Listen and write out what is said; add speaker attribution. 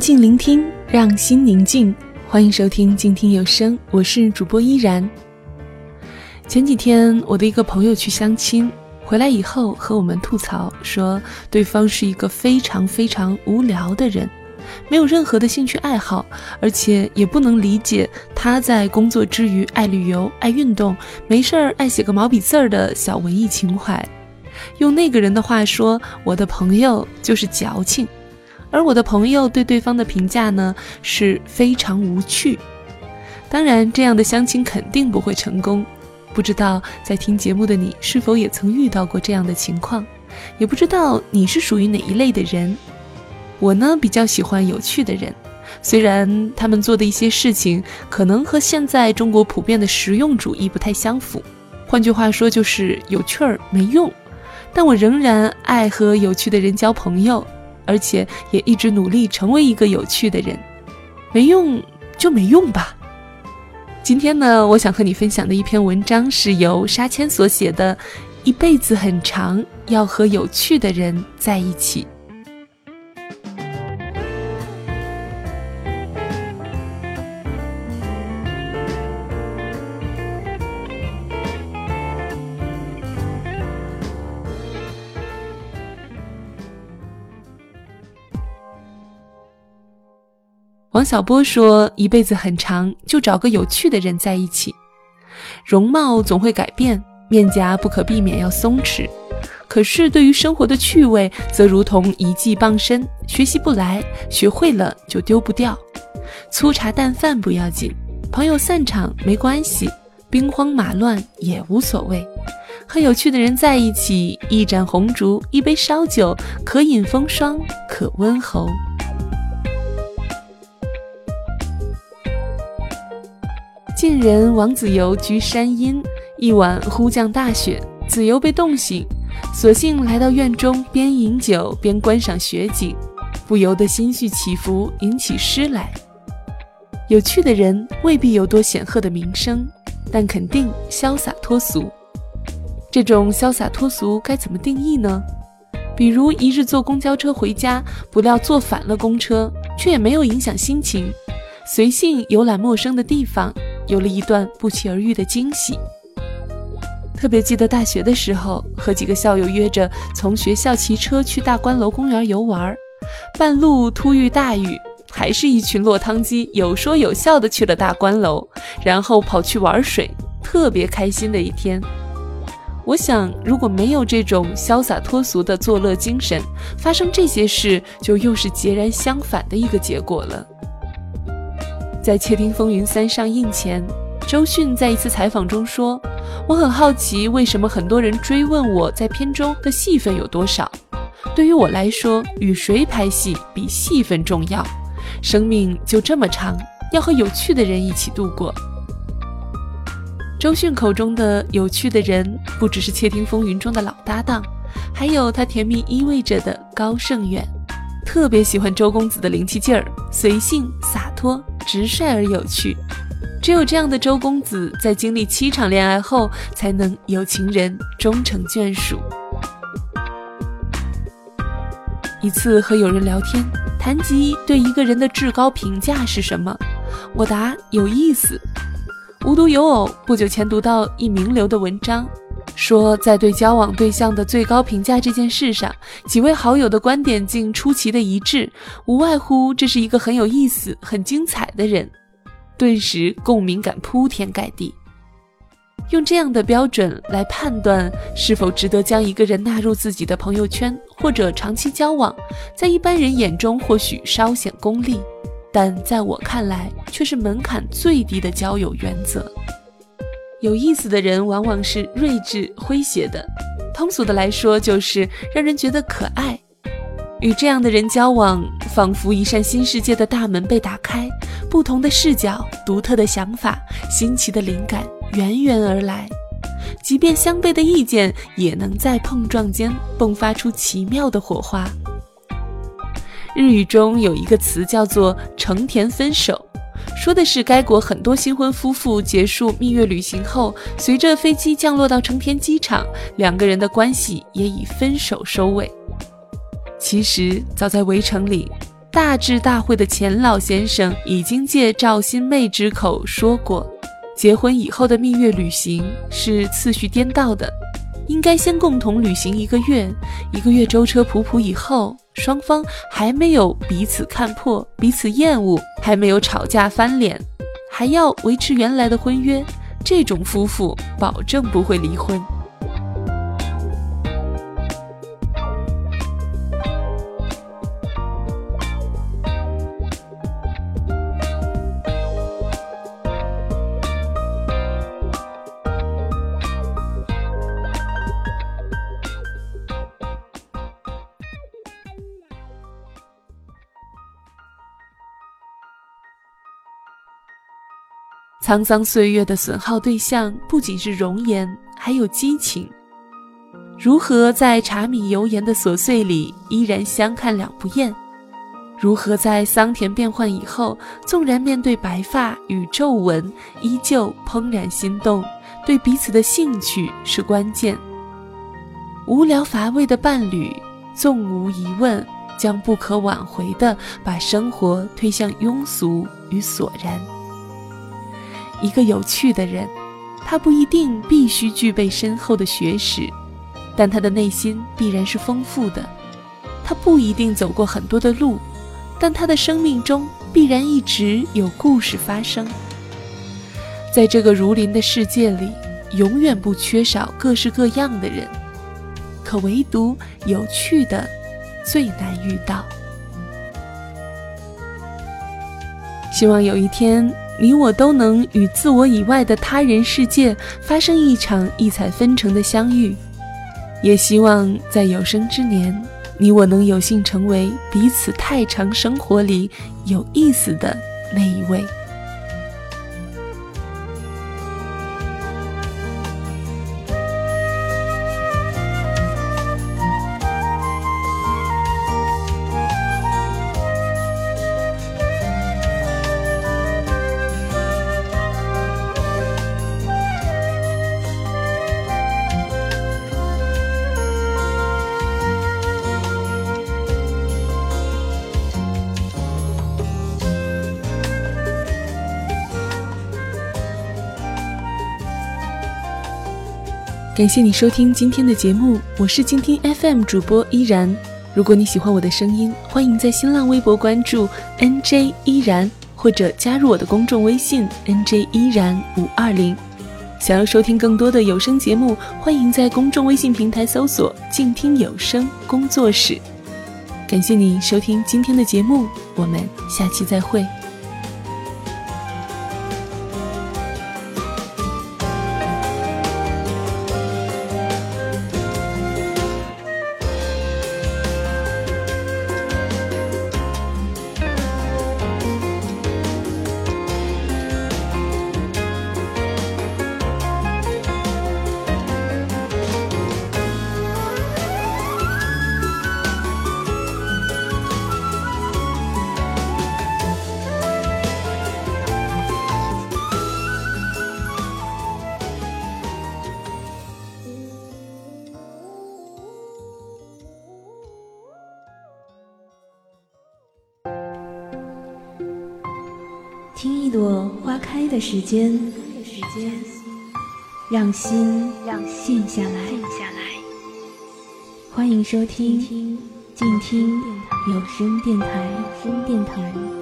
Speaker 1: 静聆听，让心宁静。欢迎收听静听有声，我是主播依然。前几天，我的一个朋友去相亲，回来以后和我们吐槽说，对方是一个非常非常无聊的人，没有任何的兴趣爱好，而且也不能理解他在工作之余爱旅游、爱运动，没事儿爱写个毛笔字儿的小文艺情怀。用那个人的话说，我的朋友就是矫情。而我的朋友对对方的评价呢，是非常无趣。当然，这样的相亲肯定不会成功。不知道在听节目的你是否也曾遇到过这样的情况？也不知道你是属于哪一类的人。我呢，比较喜欢有趣的人，虽然他们做的一些事情可能和现在中国普遍的实用主义不太相符，换句话说就是有趣儿没用。但我仍然爱和有趣的人交朋友。而且也一直努力成为一个有趣的人，没用就没用吧。今天呢，我想和你分享的一篇文章是由沙谦所写的，《一辈子很长，要和有趣的人在一起》。王小波说：“一辈子很长，就找个有趣的人在一起。容貌总会改变，面颊不可避免要松弛，可是对于生活的趣味，则如同一技傍身，学习不来，学会了就丢不掉。粗茶淡饭不要紧，朋友散场没关系，兵荒马乱也无所谓。和有趣的人在一起，一盏红烛，一杯烧酒，可饮风霜，可温喉。”近人，王子猷居山阴，一晚忽降大雪，子猷被冻醒，索性来到院中，边饮酒边观赏雪景，不由得心绪起伏，吟起诗来。有趣的人未必有多显赫的名声，但肯定潇洒脱俗。这种潇洒脱俗该怎么定义呢？比如一日坐公交车回家，不料坐反了公车，却也没有影响心情，随性游览陌生的地方。有了一段不期而遇的惊喜。特别记得大学的时候，和几个校友约着从学校骑车去大观楼公园游玩，半路突遇大雨，还是一群落汤鸡有说有笑的去了大观楼，然后跑去玩水，特别开心的一天。我想，如果没有这种潇洒脱俗的作乐精神，发生这些事就又是截然相反的一个结果了。在《窃听风云三》上映前，周迅在一次采访中说：“我很好奇，为什么很多人追问我在片中的戏份有多少？对于我来说，与谁拍戏比戏份重要。生命就这么长，要和有趣的人一起度过。”周迅口中的有趣的人，不只是《窃听风云》中的老搭档，还有他甜蜜依偎着的高胜远。特别喜欢周公子的灵气劲儿，随性洒脱。直率而有趣，只有这样的周公子，在经历七场恋爱后，才能有情人终成眷属。一次和友人聊天，谈及对一个人的至高评价是什么，我答有意思。无独有偶，不久前读到一名流的文章，说在对交往对象的最高评价这件事上，几位好友的观点竟出奇的一致，无外乎这是一个很有意思、很精彩的人。顿时共鸣感铺天盖地。用这样的标准来判断是否值得将一个人纳入自己的朋友圈或者长期交往，在一般人眼中或许稍显功利。但在我看来，却是门槛最低的交友原则。有意思的人往往是睿智诙谐的，通俗的来说，就是让人觉得可爱。与这样的人交往，仿佛一扇新世界的大门被打开，不同的视角、独特的想法、新奇的灵感源源而来。即便相悖的意见，也能在碰撞间迸发出奇妙的火花。日语中有一个词叫做“成田分手”，说的是该国很多新婚夫妇结束蜜月旅行后，随着飞机降落到成田机场，两个人的关系也以分手收尾。其实早在《围城》里，大智大慧的钱老先生已经借赵新妹之口说过，结婚以后的蜜月旅行是次序颠倒的，应该先共同旅行一个月，一个月舟车仆仆以后，双方还没有彼此看破、彼此厌恶，还没有吵架翻脸，还要维持原来的婚约，这种夫妇保证不会离婚。沧桑岁月的损耗对象不仅是容颜，还有激情。如何在柴米油盐的琐碎里依然相看两不厌？如何在桑田变幻以后，纵然面对白发与皱纹，依旧怦然心动？对彼此的兴趣是关键。无聊乏味的伴侣，纵无疑问，将不可挽回地把生活推向庸俗与索然。一个有趣的人，他不一定必须具备深厚的学识，但他的内心必然是丰富的。他不一定走过很多的路，但他的生命中必然一直有故事发生。在这个如林的世界里，永远不缺少各式各样的人，可唯独有趣的最难遇到。希望有一天。你我都能与自我以外的他人世界发生一场异彩纷呈的相遇，也希望在有生之年，你我能有幸成为彼此太长生活里有意思的那一位。感谢你收听今天的节目，我是静听 FM 主播依然。如果你喜欢我的声音，欢迎在新浪微博关注 NJ 依然，或者加入我的公众微信 NJ 依然五二零。想要收听更多的有声节目，欢迎在公众微信平台搜索“静听有声工作室”。感谢你收听今天的节目，我们下期再会。
Speaker 2: 朵花开的时间，让心静下来。欢迎收听静听有声电台。